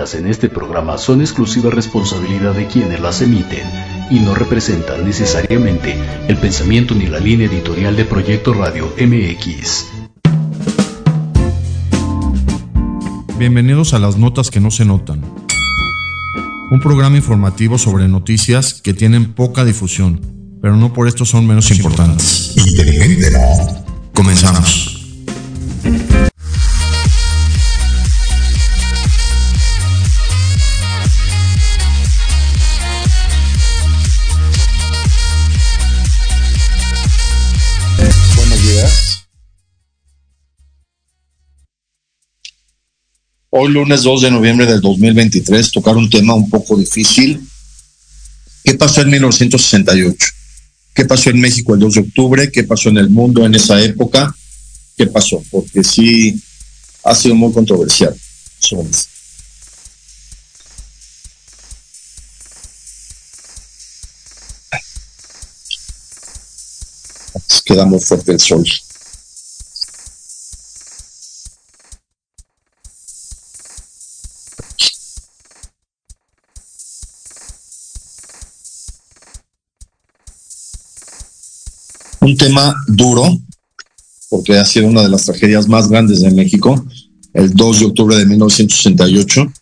vertidas en este programa son exclusiva responsabilidad de quienes las emiten y no representan necesariamente el pensamiento ni la línea editorial de Proyecto Radio MX. Bienvenidos a las notas que no se notan. Un programa informativo sobre noticias que tienen poca difusión, pero no por esto son menos importantes. Inteligente, ¿no? Comenzamos. Hoy lunes 2 de noviembre del 2023 tocar un tema un poco difícil. ¿Qué pasó en 1968? ¿Qué pasó en México el 2 de octubre? ¿Qué pasó en el mundo en esa época? ¿Qué pasó? Porque sí ha sido muy controversial. esto. Queda muy fuerte el sol. Un tema duro, porque ha sido una de las tragedias más grandes de México, el 2 de octubre de 1968.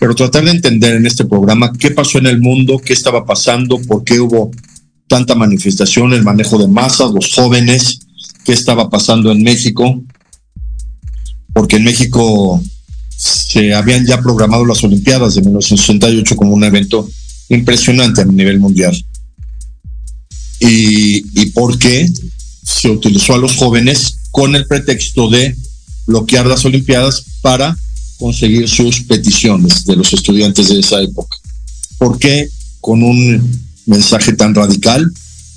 Pero tratar de entender en este programa qué pasó en el mundo, qué estaba pasando, por qué hubo tanta manifestación, el manejo de masas, los jóvenes, qué estaba pasando en México, porque en México se habían ya programado las Olimpiadas de 1968 como un evento impresionante a nivel mundial. Y, y por qué se utilizó a los jóvenes con el pretexto de bloquear las Olimpiadas para conseguir sus peticiones de los estudiantes de esa época. ¿Por qué con un mensaje tan radical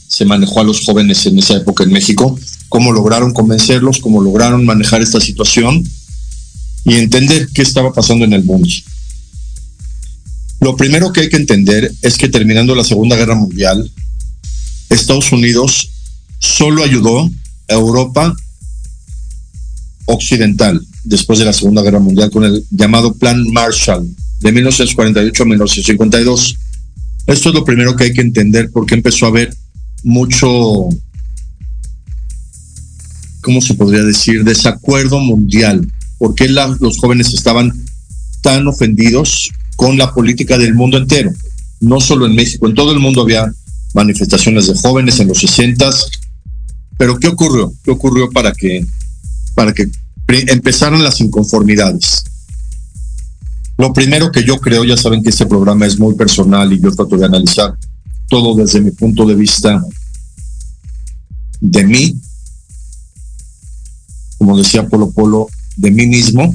se manejó a los jóvenes en esa época en México? ¿Cómo lograron convencerlos? ¿Cómo lograron manejar esta situación? Y entender qué estaba pasando en el mundo. Lo primero que hay que entender es que terminando la Segunda Guerra Mundial, Estados Unidos solo ayudó a Europa occidental después de la Segunda Guerra Mundial con el llamado Plan Marshall de 1948 a 1952. Esto es lo primero que hay que entender porque empezó a haber mucho, ¿cómo se podría decir?, desacuerdo mundial. ¿Por qué la- los jóvenes estaban tan ofendidos con la política del mundo entero? No solo en México, en todo el mundo había manifestaciones de jóvenes en los 60 pero ¿qué ocurrió? ¿Qué ocurrió para que, para que empezaran las inconformidades? Lo primero que yo creo, ya saben que este programa es muy personal y yo trato de analizar todo desde mi punto de vista de mí, como decía Polo Polo, de mí mismo.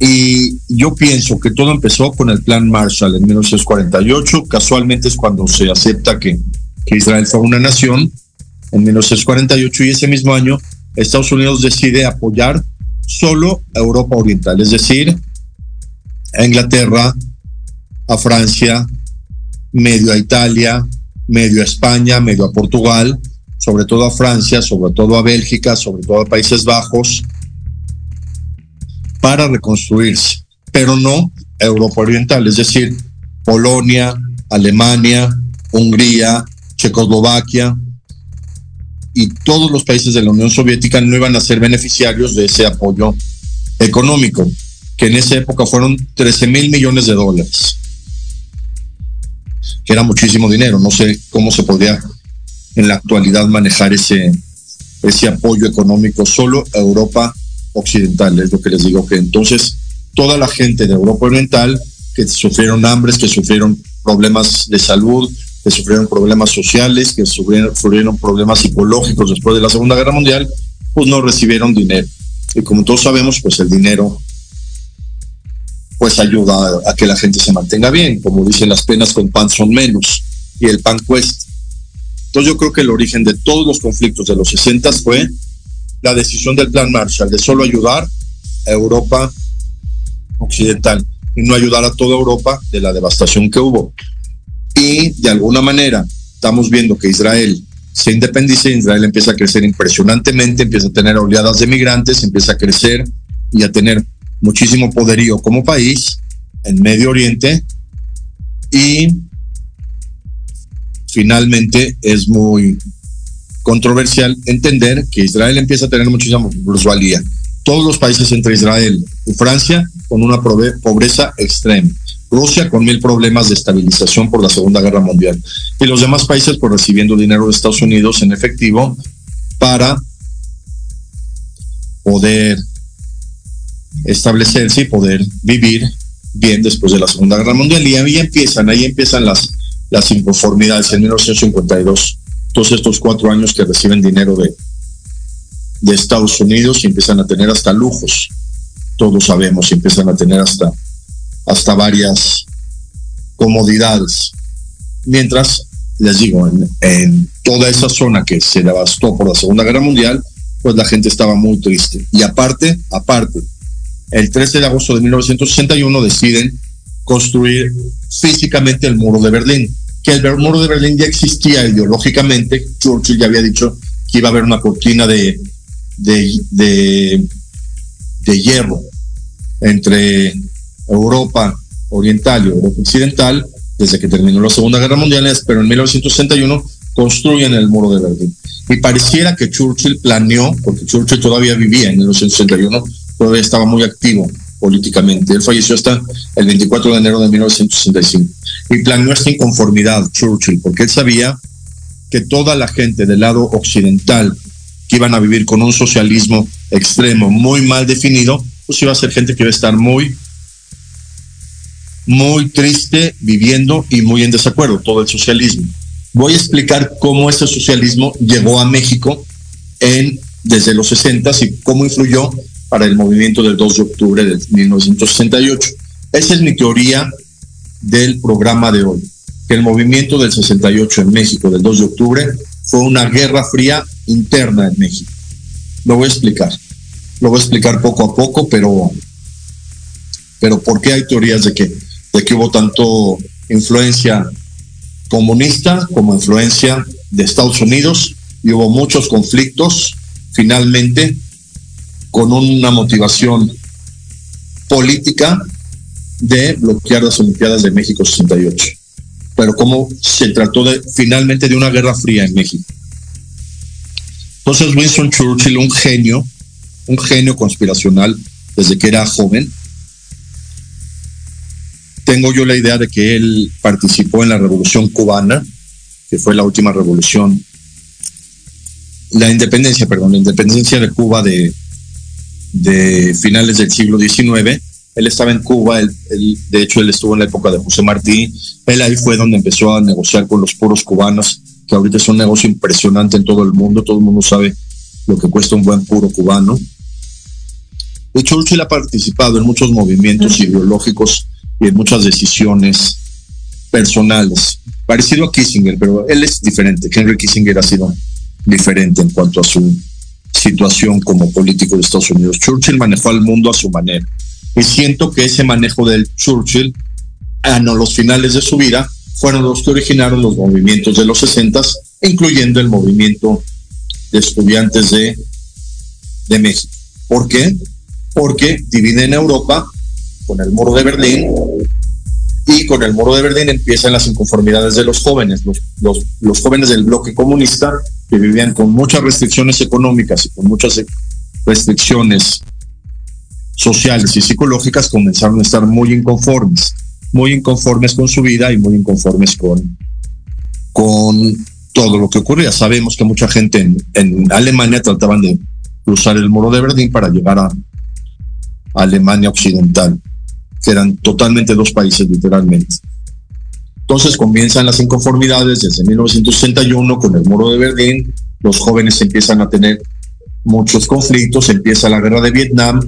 Y yo pienso que todo empezó con el Plan Marshall en 1948. Casualmente es cuando se acepta que, que Israel fue una nación en 1948 y ese mismo año Estados Unidos decide apoyar solo a Europa Oriental, es decir, a Inglaterra, a Francia, medio a Italia, medio a España, medio a Portugal, sobre todo a Francia, sobre todo a Bélgica, sobre todo a Países Bajos, para reconstruirse, pero no Europa Oriental, es decir, Polonia, Alemania, Hungría, Checoslovaquia y todos los países de la Unión Soviética no iban a ser beneficiarios de ese apoyo económico, que en esa época fueron 13 mil millones de dólares, que era muchísimo dinero, no sé cómo se podría en la actualidad manejar ese, ese apoyo económico. Solo a Europa occidental, es lo que les digo que entonces toda la gente de Europa Oriental que sufrieron hambres, que sufrieron problemas de salud, que sufrieron problemas sociales, que sufrieron, problemas psicológicos después de la Segunda Guerra Mundial, pues no recibieron dinero. Y como todos sabemos, pues el dinero pues ayuda a, que la gente se mantenga bien. Como dicen, las penas con pan son menos y el pan cuesta. Entonces yo creo que el origen de todos los conflictos de los 60 fue la decisión del Plan Marshall de solo ayudar a Europa occidental y no ayudar a toda Europa de la devastación que hubo. Y de alguna manera estamos viendo que Israel se independiza, Israel empieza a crecer impresionantemente, empieza a tener oleadas de migrantes, empieza a crecer y a tener muchísimo poderío como país en Medio Oriente y finalmente es muy controversial entender que Israel empieza a tener muchísima plusvalía. Todos los países entre Israel y Francia con una pobreza extrema. Rusia con mil problemas de estabilización por la Segunda Guerra Mundial. Y los demás países por recibiendo dinero de Estados Unidos en efectivo para poder establecerse y poder vivir bien después de la Segunda Guerra Mundial. Y ahí empiezan, ahí empiezan las, las inconformidades en 1952. Todos estos cuatro años que reciben dinero de, de Estados Unidos y empiezan a tener hasta lujos. Todos sabemos, empiezan a tener hasta, hasta varias comodidades. Mientras, les digo, en, en toda esa zona que se devastó por la Segunda Guerra Mundial, pues la gente estaba muy triste. Y aparte, aparte, el 13 de agosto de 1961 deciden construir físicamente el muro de Berlín, que el muro de Berlín ya existía ideológicamente, Churchill ya había dicho que iba a haber una cortina de, de, de, hierro entre Europa Oriental y Europa Occidental desde que terminó la Segunda Guerra Mundial, pero en 1961 construyen el muro de Berlín. Y pareciera que Churchill planeó, porque Churchill todavía vivía en 1961, todavía estaba muy activo políticamente. Él falleció hasta el 24 de enero de 1965. Y planeó esta inconformidad Churchill, porque él sabía que toda la gente del lado occidental que iban a vivir con un socialismo extremo muy mal definido, pues iba a ser gente que iba a estar muy, muy triste viviendo y muy en desacuerdo, todo el socialismo. Voy a explicar cómo ese socialismo llegó a México en, desde los 60 y cómo influyó para el movimiento del 2 de octubre de 1968. Esa es mi teoría del programa de hoy, que el movimiento del 68 en México del 2 de octubre fue una guerra fría interna en México. Lo voy a explicar. Lo voy a explicar poco a poco, pero, pero ¿por qué hay teorías de que, de que hubo tanto influencia comunista como influencia de Estados Unidos y hubo muchos conflictos finalmente con una motivación política de bloquear las Olimpiadas de México 68. Pero como se trató de finalmente de una guerra fría en México. Entonces Winston Churchill, un genio, un genio conspiracional desde que era joven, tengo yo la idea de que él participó en la revolución cubana, que fue la última revolución, la independencia, perdón, la independencia de Cuba de, de finales del siglo XIX. Él estaba en Cuba, él, de hecho él estuvo en la época de José Martí. Él ahí fue donde empezó a negociar con los puros cubanos, que ahorita es un negocio impresionante en todo el mundo. Todo el mundo sabe lo que cuesta un buen puro cubano. De hecho, Churchill ha participado en muchos movimientos ideológicos y en muchas decisiones personales, parecido a Kissinger, pero él es diferente. Henry Kissinger ha sido diferente en cuanto a su situación como político de Estados Unidos. Churchill manejó al mundo a su manera. Y siento que ese manejo del Churchill a los finales de su vida fueron los que originaron los movimientos de los 60, incluyendo el movimiento de estudiantes de, de México. ¿Por qué? Porque dividen Europa con el muro de Berlín y con el muro de Berlín empiezan las inconformidades de los jóvenes, los, jóvenes del bloque comunista que vivían con muchas restricciones económicas y con muchas restricciones sociales y psicológicas, comenzaron a estar muy inconformes, muy inconformes con su vida y muy inconformes con, todo lo que ocurría. Sabemos que mucha gente en, en Alemania trataban de cruzar el muro de Berlín para llegar a Alemania Occidental, que eran totalmente dos países literalmente. Entonces comienzan las inconformidades desde 1961 con el muro de Berlín, los jóvenes empiezan a tener muchos conflictos, empieza la guerra de Vietnam,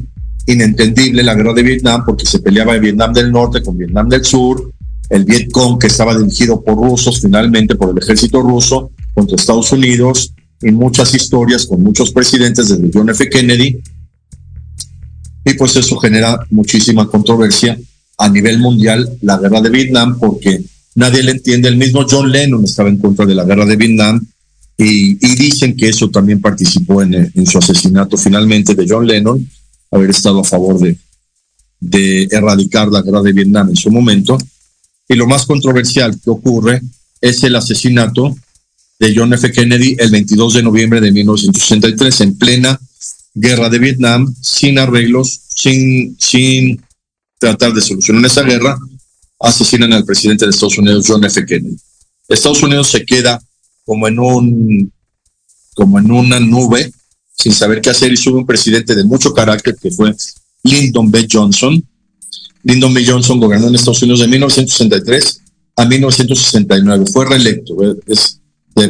inentendible la guerra de Vietnam porque se peleaba en Vietnam del Norte con Vietnam del Sur, el Vietcong que estaba dirigido por rusos finalmente por el ejército ruso contra Estados Unidos y muchas historias con muchos presidentes desde John F. Kennedy y pues eso genera muchísima controversia a nivel mundial la guerra de Vietnam porque nadie le entiende, el mismo John Lennon estaba en contra de la guerra de Vietnam y, dicen que eso también participó en, su asesinato finalmente de John Lennon, haber estado a favor de, de erradicar la guerra de Vietnam en su momento. Y lo más controversial que ocurre es el asesinato de John F. Kennedy el 22 de noviembre de 1963 en plena guerra de Vietnam, sin arreglos, sin, sin tratar de solucionar esa guerra, asesinan al presidente de Estados Unidos, John F. Kennedy. Estados Unidos se queda como en un como en una nube sin saber qué hacer y sube un presidente de mucho carácter que fue Lyndon B. Johnson. Lyndon B. Johnson gobernó en Estados Unidos de 1963 a 1969. Fue reelecto. Es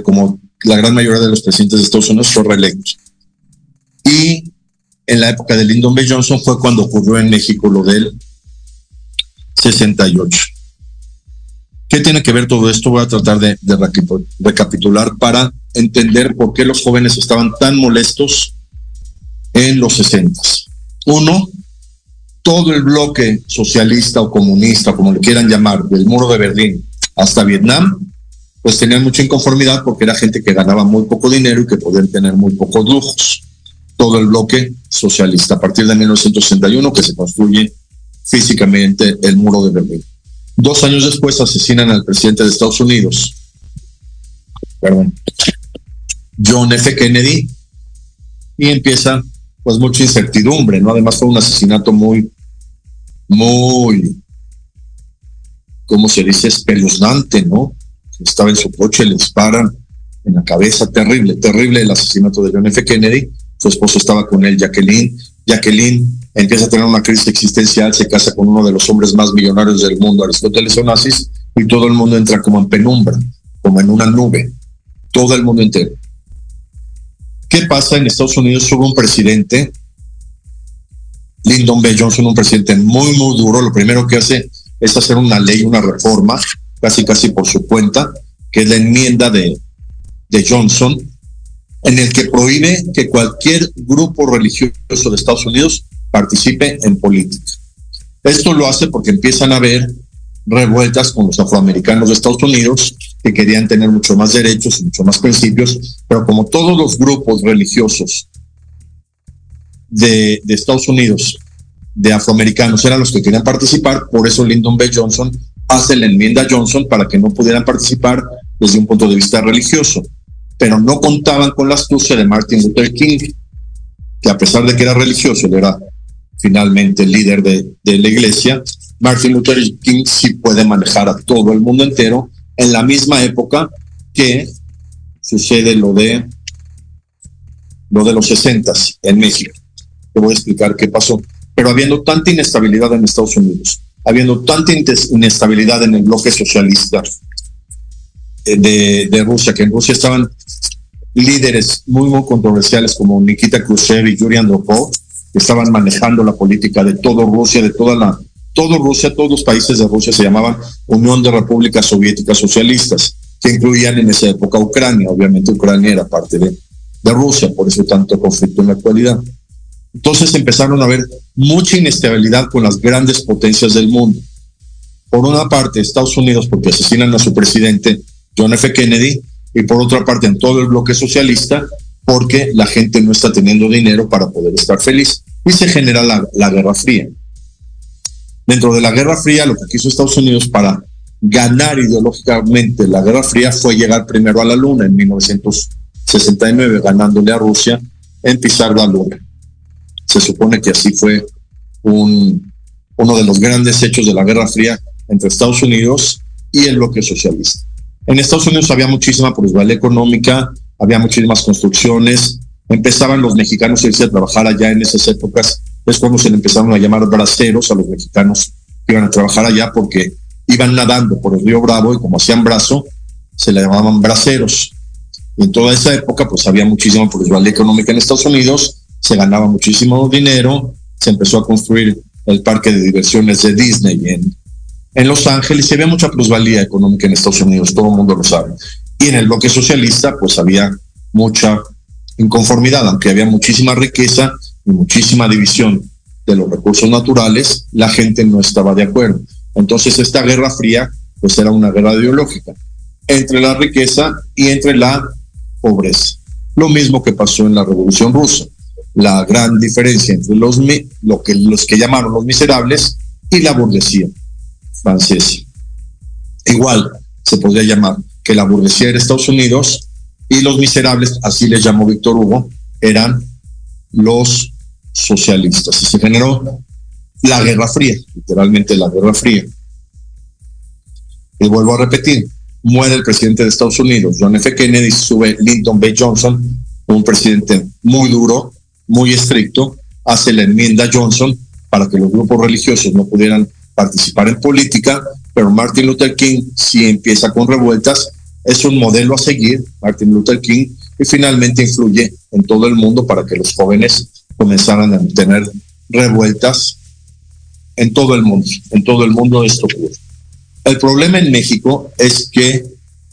como la gran mayoría de los presidentes de Estados Unidos fue reelecto. Y en la época de Lyndon B. Johnson fue cuando ocurrió en México lo del 68. ¿Qué tiene que ver todo esto? Voy a tratar de, recapitular para entender por qué los jóvenes estaban tan molestos en los 60. Uno, todo el bloque socialista o comunista, como le quieran llamar, del muro de Berlín hasta Vietnam, pues tenían mucha inconformidad porque era gente que ganaba muy poco dinero y que podían tener muy pocos lujos. Todo el bloque socialista, a partir de 1961 que se construye físicamente el muro de Berlín. Dos años después asesinan al presidente de Estados Unidos, perdón, John F. Kennedy, y empieza pues mucha incertidumbre, ¿no? Además fue un asesinato muy, muy, ¿cómo se dice? Espeluznante, ¿no? Estaba en su coche, le disparan en la cabeza, terrible, terrible el asesinato de John F. Kennedy. Su esposo estaba con él, Jacqueline. Jacqueline empieza a tener una crisis existencial, se casa con uno de los hombres más millonarios del mundo, Aristóteles Onassis, y todo el mundo entra como en penumbra, como en una nube, todo el mundo entero. ¿Qué pasa? En Estados Unidos hubo un presidente, Lyndon B. Johnson, un presidente muy, muy duro. Lo primero que hace es hacer una ley, una reforma, casi, casi por su cuenta, que es la enmienda de, de Johnson, en el que prohíbe que cualquier grupo religioso de Estados Unidos participe en política. Esto lo hace porque empiezan a haber revueltas con los afroamericanos de Estados Unidos que querían tener mucho más derechos y mucho más principios, pero como todos los grupos religiosos de, de Estados Unidos, de afroamericanos, eran los que querían participar, por eso Lyndon B. Johnson hace la enmienda Johnson para que no pudieran participar desde un punto de vista religioso, pero no contaban con la astucia de Martin Luther King, que a pesar de que era religioso, él era finalmente el líder de, de la iglesia, Martin Luther King sí puede manejar a todo el mundo entero en la misma época que sucede lo de lo de los 60 en México. Te voy a explicar qué pasó. Pero habiendo tanta inestabilidad en Estados Unidos, habiendo tanta inestabilidad en el bloque socialista de, de Rusia, que en Rusia estaban líderes muy, muy controversiales como Nikita Khrushchev y Yuri Andropov, estaban manejando la política de todo Rusia, de toda la, todo Rusia, todos los países de Rusia se llamaban Unión de Repúblicas Soviéticas Socialistas, que incluían en esa época Ucrania. Obviamente Ucrania era parte de, de Rusia, por eso tanto conflicto en la actualidad. Entonces empezaron a haber mucha inestabilidad con las grandes potencias del mundo. Por una parte, Estados Unidos, porque asesinan a su presidente John F. Kennedy, y por otra parte, en todo el bloque socialista, porque la gente no está teniendo dinero para poder estar feliz y se genera la, la Guerra Fría. Dentro de la Guerra Fría, lo que quiso Estados Unidos para ganar ideológicamente la Guerra Fría fue llegar primero a la Luna en 1969, ganándole a Rusia en pisar la Luna. Se supone que así fue un, uno de los grandes hechos de la Guerra Fría entre Estados Unidos y el bloque socialista. En Estados Unidos había muchísima plusvalía económica, había muchísimas construcciones, empezaban los mexicanos a irse a trabajar allá en esas épocas, es cuando se le empezaron a llamar braceros a los mexicanos que iban a trabajar allá porque iban nadando por el río Bravo y como hacían brazo, se le llamaban braceros. Y en toda esa época, pues había muchísima plusvalía económica en Estados Unidos, se ganaba muchísimo dinero, se empezó a construir el parque de diversiones de Disney en, en Los Ángeles y había mucha plusvalía económica en Estados Unidos, todo el mundo lo sabe. Y en el bloque socialista, pues había mucha inconformidad, aunque había muchísima riqueza y muchísima división de los recursos naturales, la gente no estaba de acuerdo. Entonces esta guerra fría, pues era una guerra ideológica entre la riqueza y entre la pobreza. Lo mismo que pasó en la Revolución Rusa. La gran diferencia entre los, lo que, los que llamaron los miserables y la burguesía francesa. Igual se podría llamar que la burguesía era Estados Unidos y los miserables, así les llamó Víctor Hugo, eran los socialistas. Y se generó la Guerra Fría, literalmente la Guerra Fría. Y vuelvo a repetir, muere el presidente de Estados Unidos, John F. Kennedy, sube Lyndon B. Johnson, un presidente muy duro, muy estricto, hace la enmienda Johnson para que los grupos religiosos no pudieran participar en política, pero Martin Luther King sí empieza con revueltas, es un modelo a seguir, Martin Luther King, y finalmente influye en todo el mundo para que los jóvenes comenzaran a tener revueltas en todo el mundo, en todo el mundo esto ocurre. El problema en México es que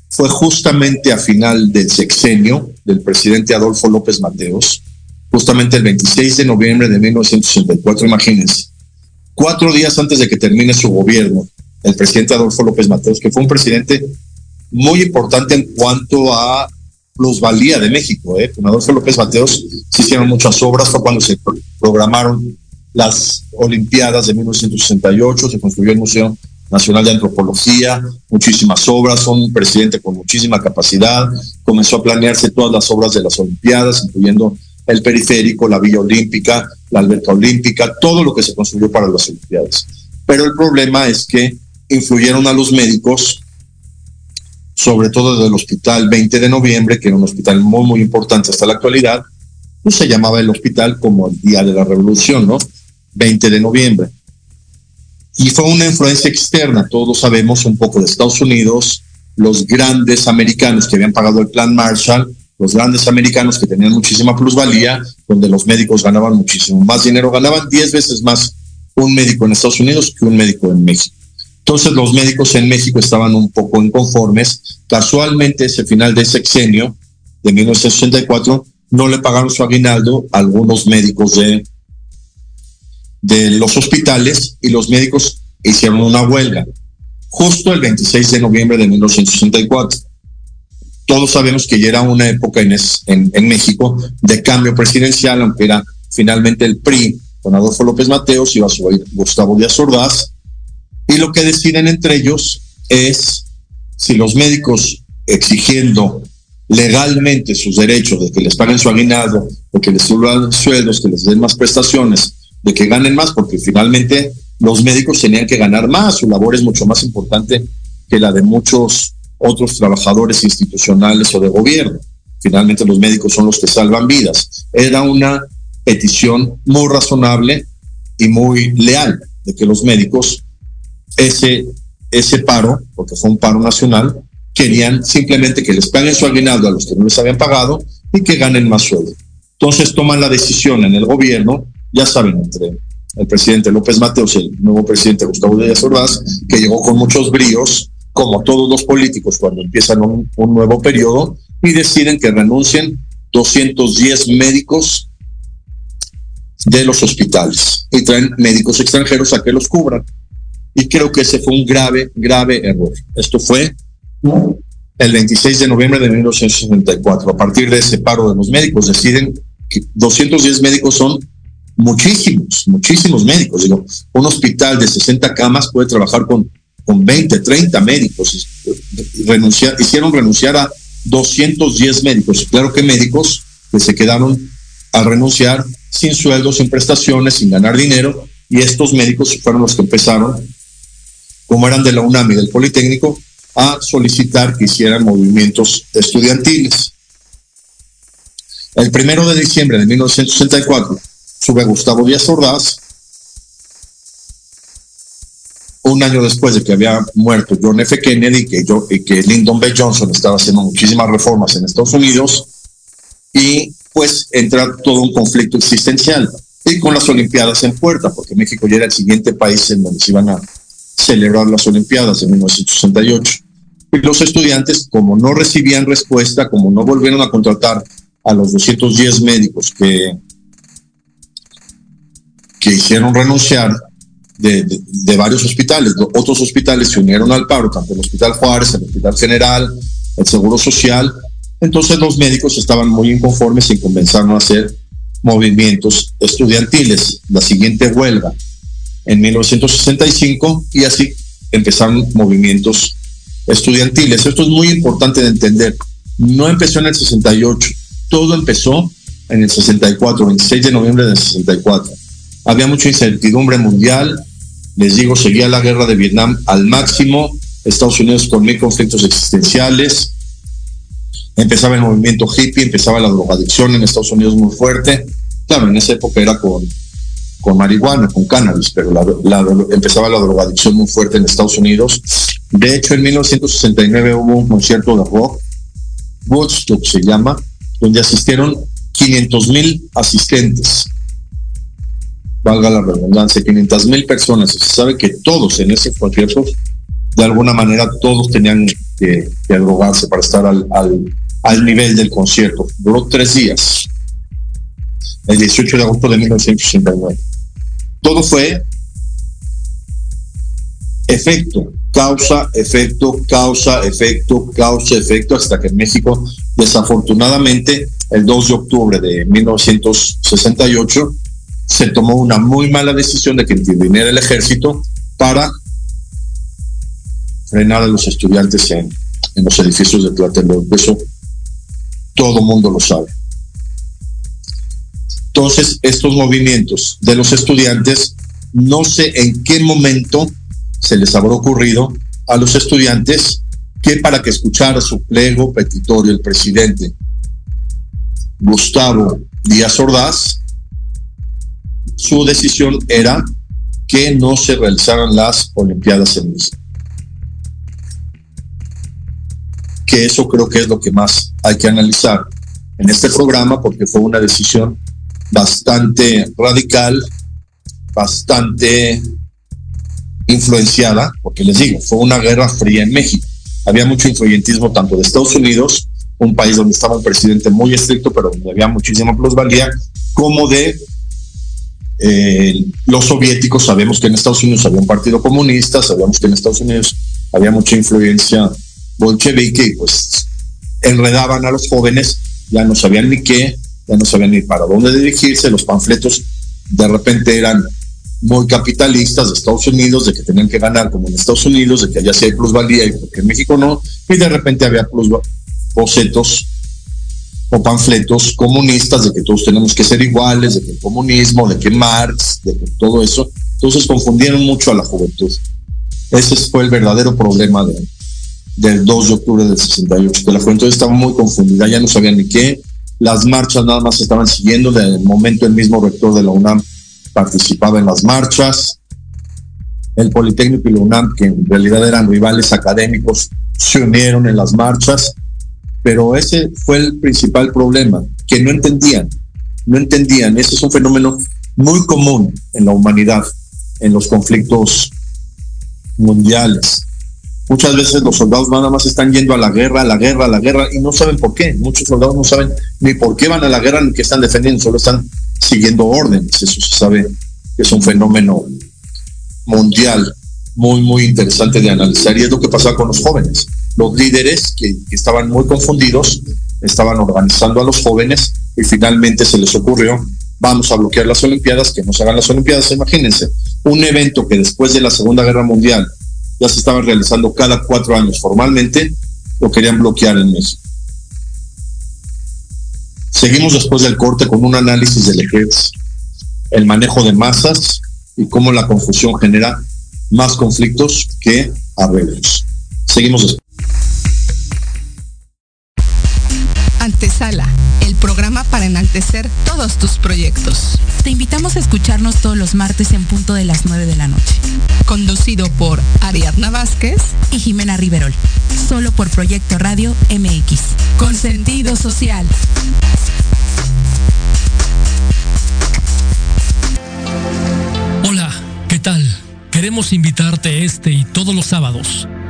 fue justamente a final del sexenio del presidente Adolfo López Mateos, justamente el 26 de noviembre de 1964, imagínense, cuatro días antes de que termine su gobierno, el presidente Adolfo López Mateos, que fue un presidente muy importante en cuanto a plusvalía de México. ¿eh? Con Adolfo López Mateos se hicieron muchas obras, fue cuando se programaron las Olimpiadas de 1968, se construyó el Museo Nacional de Antropología, muchísimas obras, fue un presidente con muchísima capacidad, comenzó a planearse todas las obras de las Olimpiadas, incluyendo el periférico, la Villa Olímpica, la Alberca Olímpica, todo lo que se construyó para las Olimpiadas. Pero el problema es que influyeron a los médicos, sobre todo del Hospital 20 de Noviembre, que era un hospital muy, muy importante hasta la actualidad, pues se llamaba el hospital como el Día de la Revolución, ¿no? 20 de Noviembre. Y fue una influencia externa, todos sabemos un poco de Estados Unidos, los grandes americanos que habían pagado el plan Marshall, los grandes americanos que tenían muchísima plusvalía, donde los médicos ganaban muchísimo más dinero, ganaban 10 veces más un médico en Estados Unidos que un médico en México. Entonces los médicos en México estaban un poco inconformes. Casualmente ese final de sexenio de 1964 no le pagaron su aguinaldo a algunos médicos de los hospitales y los médicos hicieron una huelga justo el 26 de noviembre de 1964. Todos sabemos que ya era una época en, México de cambio presidencial, aunque era finalmente el PRI con Adolfo López Mateos, iba a subir Gustavo Díaz Ordaz, y lo que deciden entre ellos es si los médicos exigiendo legalmente sus derechos de que les paguen su aguinaldo, de que les suban sueldos, que les den más prestaciones, de que ganen más, porque finalmente los médicos tenían que ganar más, su labor es mucho más importante que la de muchos otros trabajadores institucionales o de gobierno. Finalmente los médicos son los que salvan vidas. Era una petición muy razonable y muy leal de que los médicos ese, ese paro, porque fue un paro nacional, querían simplemente que les paguen su aguinaldo a los que no les habían pagado y que ganen más sueldo. Entonces toman la decisión en el gobierno ya saben, entre el presidente López Mateos y el nuevo presidente Gustavo Díaz Ordaz, que llegó con muchos bríos, como todos los políticos cuando empiezan un, nuevo periodo, y deciden que renuncien 210 médicos de los hospitales y traen médicos extranjeros a que los cubran. Y creo que ese fue un grave, grave error. Esto fue el 26 de noviembre de 1964. A partir de ese paro de los médicos, deciden que 210 médicos son muchísimos, muchísimos médicos. Digo, un hospital de 60 camas puede trabajar con, con 20, 30 médicos. Renunciar, hicieron renunciar a 210 médicos. Claro que médicos que se quedaron a renunciar sin sueldos, sin prestaciones, sin ganar dinero. Y estos médicos fueron los que empezaron, como eran de la UNAM y del Politécnico, a solicitar que hicieran movimientos estudiantiles. El primero de diciembre de 1964 sube Gustavo Díaz Ordaz, un año después de que había muerto John F. Kennedy que que Lyndon B. Johnson estaba haciendo muchísimas reformas en Estados Unidos, y pues entra todo un conflicto existencial. Y con las Olimpiadas en puerta, porque México ya era el siguiente país en donde se iban a celebrar las Olimpiadas en 1968. Y los estudiantes, como no recibían respuesta, como no volvieron a contratar a los 210 médicos que, que hicieron renunciar de, de, varios hospitales, otros hospitales se unieron al paro, tanto el Hospital Juárez, el Hospital General, el Seguro Social. Entonces los médicos estaban muy inconformes y comenzaron a hacer movimientos estudiantiles. La siguiente huelga en 1965 y así empezaron movimientos estudiantiles. Esto es muy importante de entender. No empezó en el 68, todo empezó en el 64, 26 de noviembre del 64. Había mucha incertidumbre mundial. Les digo, seguía la guerra de Vietnam al máximo. Estados Unidos con mil conflictos existenciales. Empezaba el movimiento hippie, empezaba la drogadicción en Estados Unidos muy fuerte. Claro, en esa época era con con marihuana, con cannabis, pero empezaba la drogadicción muy fuerte en Estados Unidos. De hecho, en 1969 hubo un concierto de rock, Woodstock se llama, donde asistieron 500 mil asistentes. Valga la redundancia, 500 mil personas. Se sabe que todos en ese concierto, de alguna manera, todos tenían que, drogarse para estar al, al, al nivel del concierto. Duró tres días el 18 de agosto de 1969. Todo fue efecto, causa, efecto, causa, efecto, causa, efecto, hasta que en México, desafortunadamente, el 2 de octubre de 1968, se tomó una muy mala decisión de que interviniera el ejército para frenar a los estudiantes en, los edificios de Tlatelolco. Eso todo mundo lo sabe. Entonces, estos movimientos de los estudiantes, no sé en qué momento se les habrá ocurrido a los estudiantes que para que escuchara su pliego petitorio el presidente Gustavo Díaz Ordaz, su decisión era que no se realizaran las Olimpiadas en México. Que eso creo que es lo que más hay que analizar en este programa porque fue una decisión bastante radical, bastante influenciada, porque les digo, fue una guerra fría en México. Había mucho influyentismo tanto de Estados Unidos, un país donde estaba un presidente muy estricto, pero donde había muchísima plusvalía, como de eh, los soviéticos. Sabemos que en Estados Unidos había un partido comunista, sabemos que en Estados Unidos había mucha influencia bolchevique y pues enredaban a los jóvenes, ya no sabían ni qué, ya no sabían ni para dónde dirigirse, los panfletos de repente eran muy capitalistas de Estados Unidos, de que tenían que ganar como en Estados Unidos, de que allá sí hay plusvalía y porque en México no, y de repente había plus bocetos o panfletos comunistas de que todos tenemos que ser iguales, de que el comunismo, de que Marx, de que todo eso. Entonces confundieron mucho a la juventud. Ese fue el verdadero problema de, del 2 de octubre del 68, que la juventud estaba muy confundida, ya no sabían ni qué, las marchas nada más estaban siguiendo, de momento el mismo rector de la UNAM participaba en las marchas. El Politécnico y la UNAM, que en realidad eran rivales académicos, se unieron en las marchas, pero ese fue el principal problema, que no entendían, no entendían. Ese es un fenómeno muy común en la humanidad, en los conflictos mundiales. Muchas veces los soldados nada más están yendo a la guerra, a la guerra, a la guerra y no saben por qué. Muchos soldados no saben ni por qué van a la guerra ni qué están defendiendo, solo están siguiendo órdenes. Eso se sabe que es un fenómeno mundial muy, muy interesante de analizar y es lo que pasaba con los jóvenes. Los líderes que, estaban muy confundidos estaban organizando a los jóvenes y finalmente se les ocurrió vamos a bloquear las Olimpiadas, que no se hagan las Olimpiadas, imagínense, un evento que después de la Segunda Guerra Mundial ya se estaban realizando cada cuatro años formalmente, lo querían bloquear en México. Seguimos después del corte con un análisis del EGETS, el manejo de masas y cómo la confusión genera más conflictos que arreglos. Seguimos. Antesala, el programa para enaltecer todos tus proyectos. Te invitamos a escucharnos todos los martes en punto de las 9 de la noche. Conducido por Ariadna Vázquez y Jimena Riverol. Solo por Proyecto Radio MX. Con sentido social. Hola, ¿qué tal? Queremos invitarte este y todos los sábados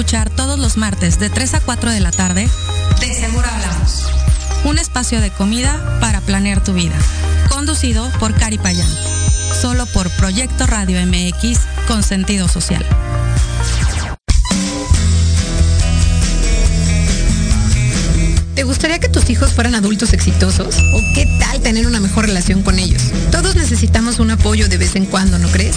Escuchar todos los martes de 3 a 4 de la tarde. De Seguro Hablamos. Un espacio de comida para planear tu vida. Conducido por Cari Payán. Solo por Proyecto Radio MX con sentido social. ¿Te gustaría que tus hijos fueran adultos exitosos? ¿O qué tal tener una mejor relación con ellos? Todos necesitamos un apoyo de vez en cuando, ¿no crees?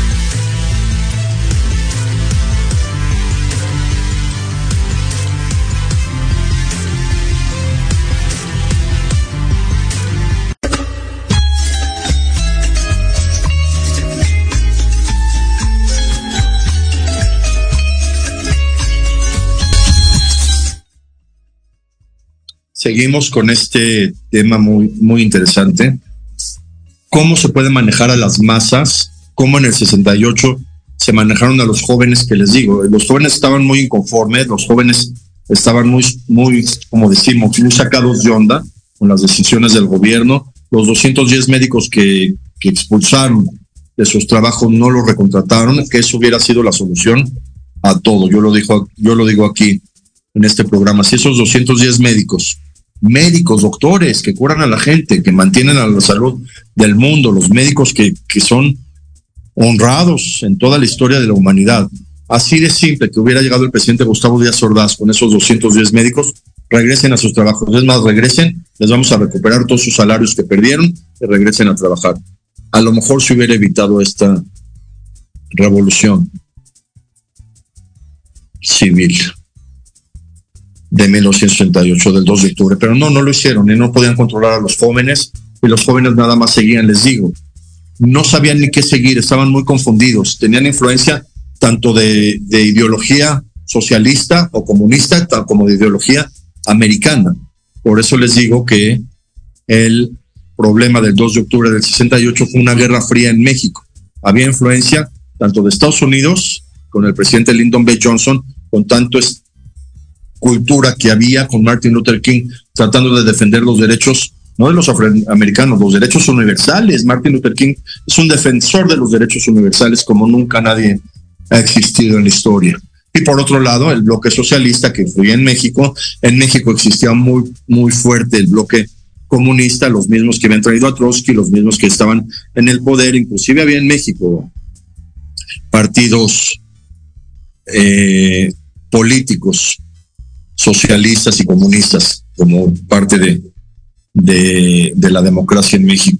Seguimos con este tema muy, muy interesante. ¿Cómo se puede manejar a las masas? ¿Cómo en el 68 se manejaron a los jóvenes que les digo? Los jóvenes estaban muy inconformes, los jóvenes estaban muy, muy, como decimos, muy sacados de onda con las decisiones del gobierno. Los 210 médicos que, que expulsaron de sus trabajos no los recontrataron, que eso hubiera sido la solución a todo. Yo lo, digo, yo lo digo aquí en este programa. Si esos 210 médicos médicos, doctores que curan a la gente, que mantienen a la salud del mundo, los médicos que, que son honrados en toda la historia de la humanidad. Así de simple que hubiera llegado el presidente Gustavo Díaz Ordaz con esos 210 médicos, regresen a sus trabajos. Es más, regresen, les vamos a recuperar todos sus salarios que perdieron y regresen a trabajar. A lo mejor se hubiera evitado esta revolución civil de 1968, del 2 de octubre, pero no, no lo hicieron y no podían controlar a los jóvenes y los jóvenes nada más seguían, les digo, no sabían ni qué seguir, estaban muy confundidos, tenían influencia tanto de, de ideología socialista o comunista como de ideología americana. Por eso les digo que el problema del 2 de octubre del 68 fue una guerra fría en México. Había influencia tanto de Estados Unidos con el presidente Lyndon B. Johnson, con tanto cultura que había con Martin Luther King tratando de defender los derechos, no de los afroamericanos, los derechos universales. Martin Luther King es un defensor de los derechos universales como nunca nadie ha existido en la historia. Y por otro lado, el bloque socialista que fue en México, en México existía muy, muy fuerte el bloque comunista, los mismos que habían traído a Trotsky, los mismos que estaban en el poder, inclusive había en México partidos eh, políticos socialistas y comunistas como parte de, de, la democracia en México.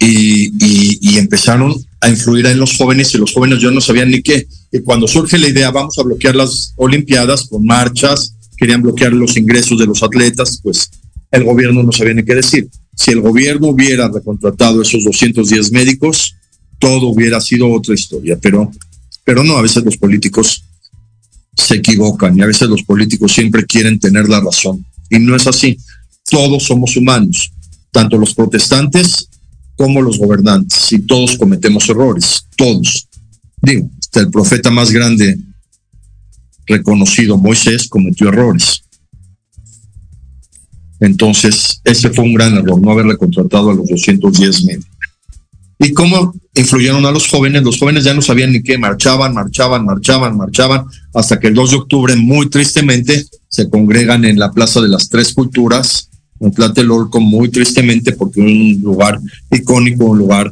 Y, empezaron a influir en los jóvenes y los jóvenes ya no sabían ni qué. Y cuando surge la idea, vamos a bloquear las Olimpiadas con marchas, querían bloquear los ingresos de los atletas, pues el gobierno no sabía ni qué decir. Si el gobierno hubiera recontratado esos 210 médicos, todo hubiera sido otra historia, pero, pero no, a veces los políticos se equivocan y a veces los políticos siempre quieren tener la razón. Y no es así. Todos somos humanos, tanto los protestantes como los gobernantes, y todos cometemos errores, todos. Digo, hasta el profeta más grande reconocido, Moisés, cometió errores. Entonces, ese fue un gran error, no haberle contratado a los 210 médicos. ¿Y cómo influyeron a los jóvenes? Los jóvenes ya no sabían ni qué, marchaban, marchaban, marchaban, marchaban, hasta que el 2 de octubre, muy tristemente, se congregan en la Plaza de las Tres Culturas, en Tlatelolco, muy tristemente, porque es un lugar icónico, un lugar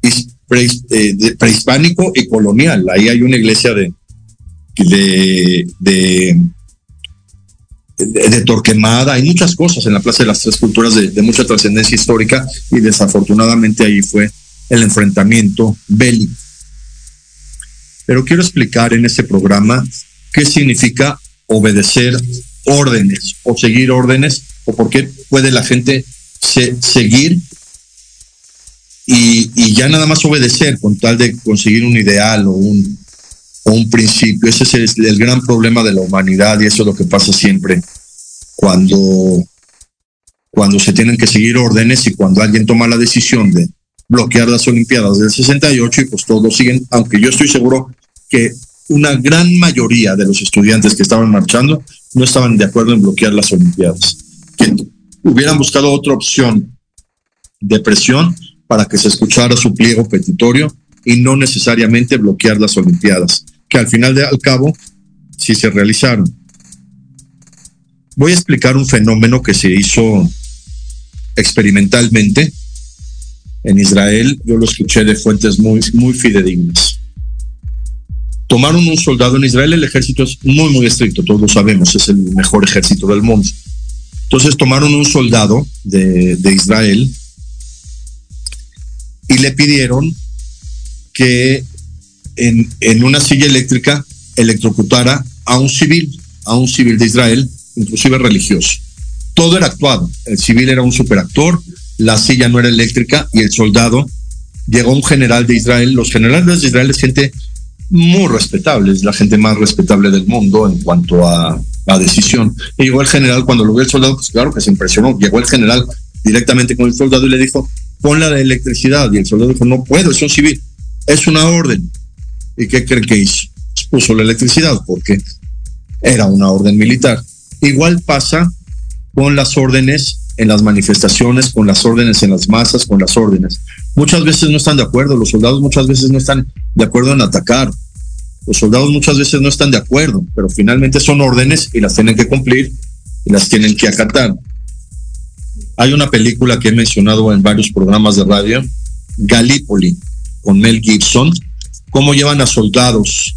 eh, prehispánico y colonial. Ahí hay una iglesia de, Torquemada, hay muchas cosas en la Plaza de las Tres Culturas de, de mucha trascendencia histórica y desafortunadamente ahí fue el enfrentamiento bélico. Pero quiero explicar en este programa qué significa obedecer órdenes o seguir órdenes o por qué puede la gente se, seguir y, ya nada más obedecer con tal de conseguir un ideal o un, o un principio. Ese es el, el gran problema de la humanidad y eso es lo que pasa siempre cuando, cuando se tienen que seguir órdenes y cuando alguien toma la decisión de, bloquear las Olimpiadas del 68 y pues todos siguen, aunque yo estoy seguro que una gran mayoría de los estudiantes que estaban marchando no estaban de acuerdo en bloquear las Olimpiadas, que hubieran buscado otra opción de presión para que se escuchara su pliego petitorio y no necesariamente bloquear las Olimpiadas, que al final de al cabo sí se realizaron. Voy a explicar un fenómeno que se hizo experimentalmente en Israel, yo lo escuché de fuentes muy, muy fidedignas. Tomaron un soldado en Israel, el ejército es muy, muy estricto, todos lo sabemos, es el mejor ejército del mundo. Entonces tomaron un soldado de, de Israel y le pidieron que en, en una silla eléctrica electrocutara a un civil, a un civil de Israel, inclusive religioso. Todo era actuado. El civil era un superactor, la silla no era eléctrica y el soldado llegó un general de Israel. Los generales de Israel es gente muy respetable, es la gente más respetable del mundo en cuanto a, a decisión. Y el general, cuando lo vio el soldado, pues claro que se impresionó. Llegó el general directamente con el soldado y le dijo, pon la electricidad. Y el soldado dijo, no puedo, es un civil, es una orden. ¿Y qué creen que hizo? Pues puso la electricidad porque era una orden militar. Igual pasa con las órdenes en las manifestaciones, con las órdenes en las masas, con las órdenes. Muchas veces no están de acuerdo, los soldados muchas veces no están de acuerdo en atacar, los soldados muchas veces no están de acuerdo, pero finalmente son órdenes y las tienen que cumplir y las tienen que acatar. Hay una película que he mencionado en varios programas de radio, Gallipoli, con Mel Gibson, cómo llevan a soldados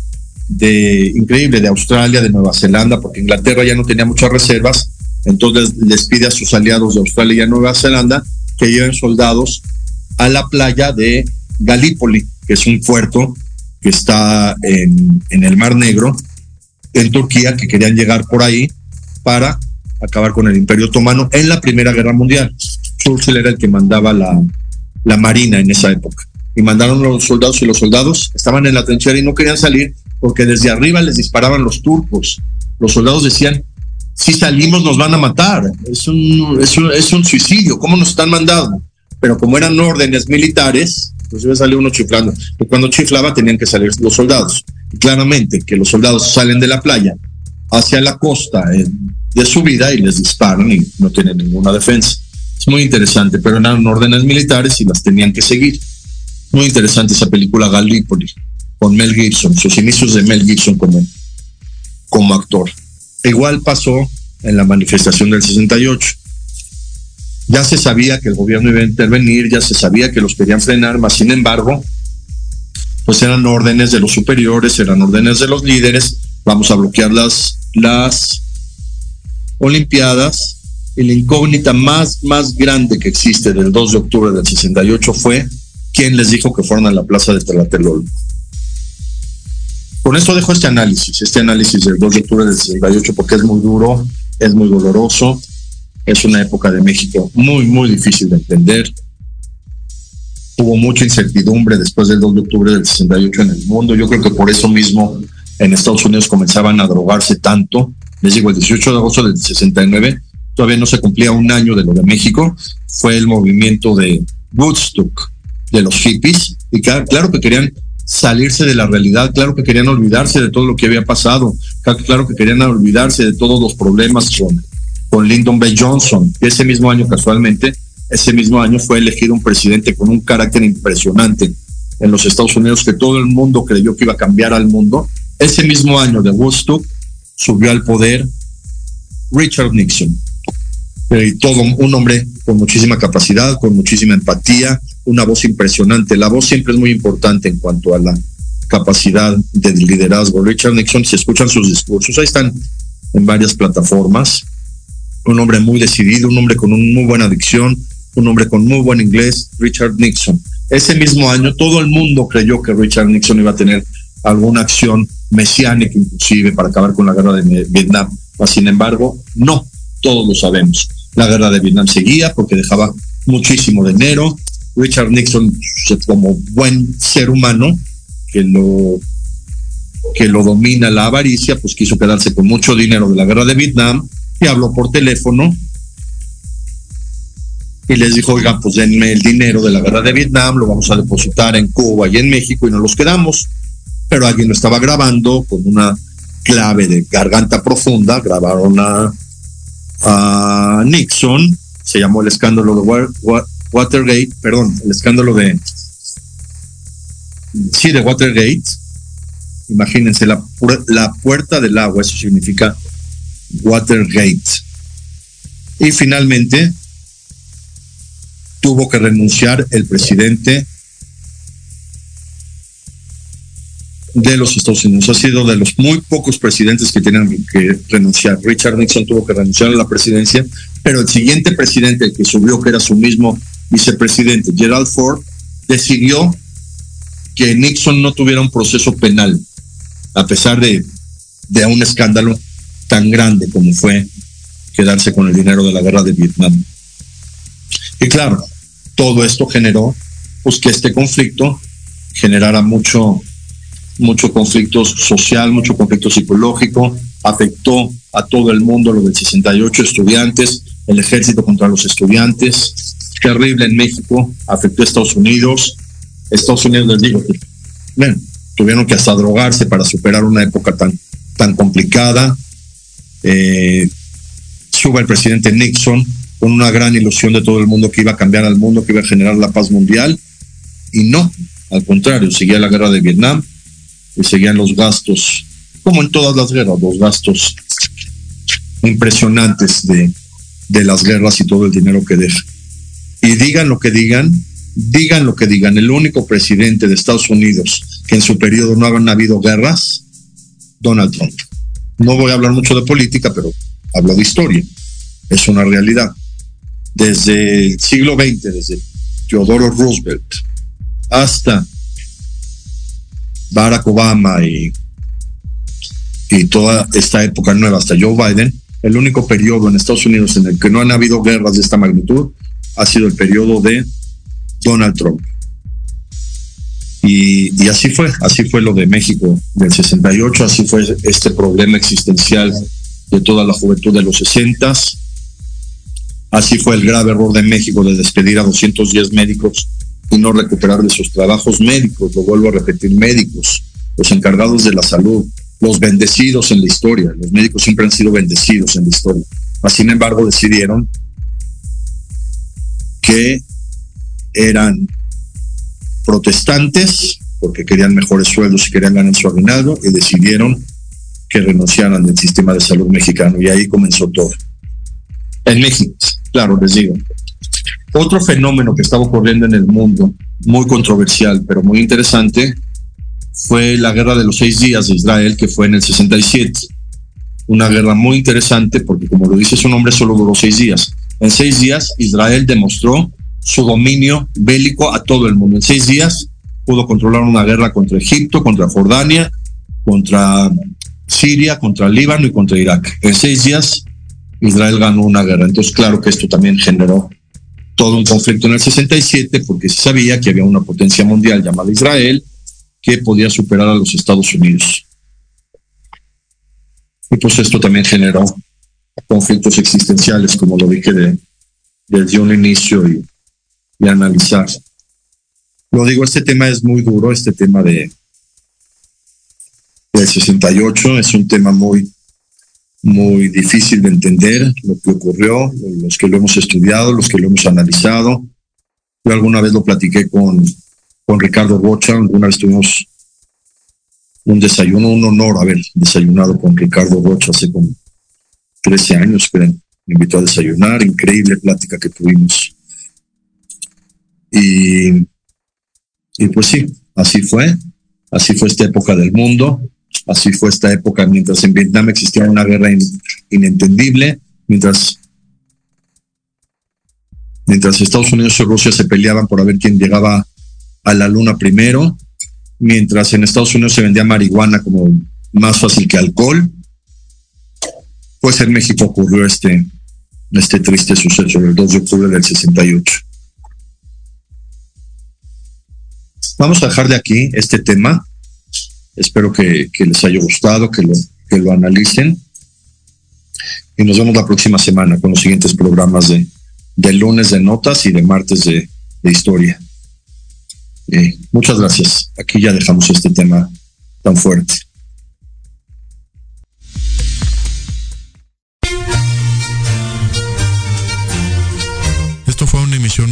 de increíble de Australia, de Nueva Zelanda, porque Inglaterra ya no tenía muchas reservas, entonces les pide a sus aliados de Australia y Nueva Zelanda que lleven soldados a la playa de Galípoli, que es un puerto que está en, el Mar Negro, en Turquía, que querían llegar por ahí para acabar con el Imperio Otomano en la Primera Guerra Mundial. Churchill era el que mandaba la, la marina en esa época. Y mandaron los soldados y los soldados estaban en la trinchera y no querían salir porque desde arriba les disparaban los turcos. Los soldados decían, si salimos nos van a matar, es un, es un, es un suicidio, ¿cómo nos están mandando? Pero como eran órdenes militares, pues iba a salir uno chiflando. Y cuando chiflaba tenían que salir los soldados. Y claramente que los soldados salen de la playa hacia la costa eh, de su vida y les disparan y no tienen ninguna defensa. Es muy interesante, pero eran órdenes militares y las tenían que seguir. Muy interesante esa película Gallipoli con Mel Gibson, sus inicios de Mel Gibson como, como actor. Igual pasó en la manifestación del 68. Ya se sabía que el gobierno iba a intervenir, ya se sabía que los querían frenar, mas sin embargo, pues eran órdenes de los superiores, eran órdenes de los líderes, vamos a bloquear las, las Olimpiadas. Y la incógnita más, más grande que existe del 2 de octubre del 68 fue quién les dijo que fueron a la plaza de Tlatelolco. Con esto dejo este análisis, este análisis del 2 de octubre del 68, porque es muy duro, es muy doloroso, Es una época de México muy, muy difícil de entender. Hubo mucha incertidumbre después del 2 de octubre del 68 en el mundo. Yo creo que por eso mismo en Estados Unidos comenzaban a drogarse tanto. Les digo, el 18 de agosto del 69, todavía no se cumplía un año de lo de México, fue el movimiento de Woodstock, de los hippies, y claro, claro que querían salirse de la realidad, claro que querían olvidarse de todo lo que había pasado, claro que querían olvidarse de todos los problemas con, con Lyndon B. Johnson, que ese mismo año casualmente, ese mismo año fue elegido un presidente con un carácter impresionante en los Estados Unidos que todo el mundo creyó que iba a cambiar al mundo. Ese mismo año de Woodstock subió al poder Richard Nixon, eh, todo un hombre con muchísima capacidad, con muchísima empatía, una voz impresionante. La voz siempre es muy importante en cuanto a la capacidad de liderazgo. Richard Nixon, si escuchan sus discursos, ahí están en varias plataformas. Un hombre muy decidido, un hombre con una muy buena dicción, un hombre con muy buen inglés, Richard Nixon. Ese mismo año todo el mundo creyó que Richard Nixon iba a tener alguna acción mesiánica inclusive para acabar con la guerra de Vietnam. Sin embargo, no, todos lo sabemos. La guerra de Vietnam seguía porque dejaba muchísimo dinero. Richard Nixon, como buen ser humano, que lo, que lo domina la avaricia, pues quiso quedarse con mucho dinero de la guerra de Vietnam y habló por teléfono y les dijo, oigan, pues denme el dinero de la guerra de Vietnam, lo vamos a depositar en Cuba y en México y nos los quedamos. Pero alguien lo estaba grabando con una clave de garganta profunda, grabaron a, a Nixon, se llamó el escándalo de Watergate, perdón, el escándalo de, sí, de Watergate. Imagínense, la, la puerta del agua, eso significa Watergate. Y finalmente tuvo que renunciar el presidente de los Estados Unidos. Ha sido de los muy pocos presidentes que tienen que renunciar. Richard Nixon tuvo que renunciar a la presidencia, pero el siguiente presidente que subió, que era su mismo vicepresidente, Gerald Ford, decidió que Nixon no tuviera un proceso penal, a pesar de, de un escándalo tan grande como fue quedarse con el dinero de la guerra de Vietnam. Y claro, todo esto generó pues que este conflicto generara mucho mucho conflicto social, mucho conflicto psicológico, afectó a todo el mundo lo del 68 estudiantes, el ejército contra los estudiantes, terrible en México, afectó a Estados Unidos. Estados Unidos les digo, bueno, tuvieron que hasta drogarse para superar una época tan, tan complicada. Eh, sube el presidente Nixon con una gran ilusión de todo el mundo que iba a cambiar al mundo, que iba a generar la paz mundial. Y no, al contrario, seguía la guerra de Vietnam y seguían los gastos, como en todas las guerras, los gastos impresionantes de, de las guerras y todo el dinero que deja. Y digan lo que digan, digan lo que digan, el único presidente de Estados Unidos que en su periodo no hagan habido guerras, Donald Trump. No voy a hablar mucho de política, pero hablo de historia. Es una realidad. Desde el siglo XX, desde Teodoro Roosevelt hasta Barack Obama y, y toda esta época nueva hasta Joe Biden, el único periodo en Estados Unidos en el que no han habido guerras de esta magnitud ha sido el periodo de Donald Trump. Y, así fue, así fue lo de México del 68, así fue este problema existencial de toda la juventud de los 60. Así fue el grave error de México de despedir a 210 médicos y no recuperar de sus trabajos médicos, lo vuelvo a repetir, médicos, los encargados de la salud, los bendecidos en la historia, los médicos siempre han sido bendecidos en la historia. Sin embargo, decidieron que eran protestantes porque querían mejores sueldos y querían ganar su aguinaldo y decidieron que renunciaran del sistema de salud mexicano y ahí comenzó todo. En México, claro, les digo, otro fenómeno que estaba ocurriendo en el mundo, muy controversial, pero muy interesante, fue la guerra de los seis días de Israel, que fue en el 67. Una guerra muy interesante porque, como lo dice su nombre, solo duró seis días. En seis días, Israel demostró su dominio bélico a todo el mundo. En seis días pudo controlar una guerra contra Egipto, contra Jordania, contra Siria, contra Líbano y contra Irak. En seis días Israel ganó una guerra. Entonces, claro que esto también generó todo un conflicto en el 67 porque se sabía que había una potencia mundial llamada Israel que podía superar a los Estados Unidos. Y pues esto también generó conflictos existenciales, como lo dije de, desde un inicio y, y analizar. Lo digo, este tema es muy duro, este tema de del 68 es un tema muy muy difícil de entender lo que ocurrió, los que lo hemos estudiado, los que lo hemos analizado. Yo alguna vez lo platiqué con, con Ricardo Rocha, alguna vez tuvimos un desayuno, un honor haber desayunado con Ricardo Rocha hace como 13 años. Me invitó a desayunar, increíble plática que tuvimos. Y, y pues sí, así fue, así fue esta época del mundo, así fue esta época mientras en Vietnam existía una guerra in, inentendible, mientras mientras Estados Unidos y Rusia se peleaban por a ver quién llegaba a la luna primero, mientras en Estados Unidos se vendía marihuana como más fácil que alcohol, pues en México ocurrió este, este triste suceso el 2 de octubre del 68. Vamos a dejar de aquí este tema. Espero que, les haya gustado, que lo, que lo analicen. Y nos vemos la próxima semana con los siguientes programas de, de lunes de notas y de martes de, de historia. Eh, muchas gracias. Aquí ya dejamos este tema tan fuerte.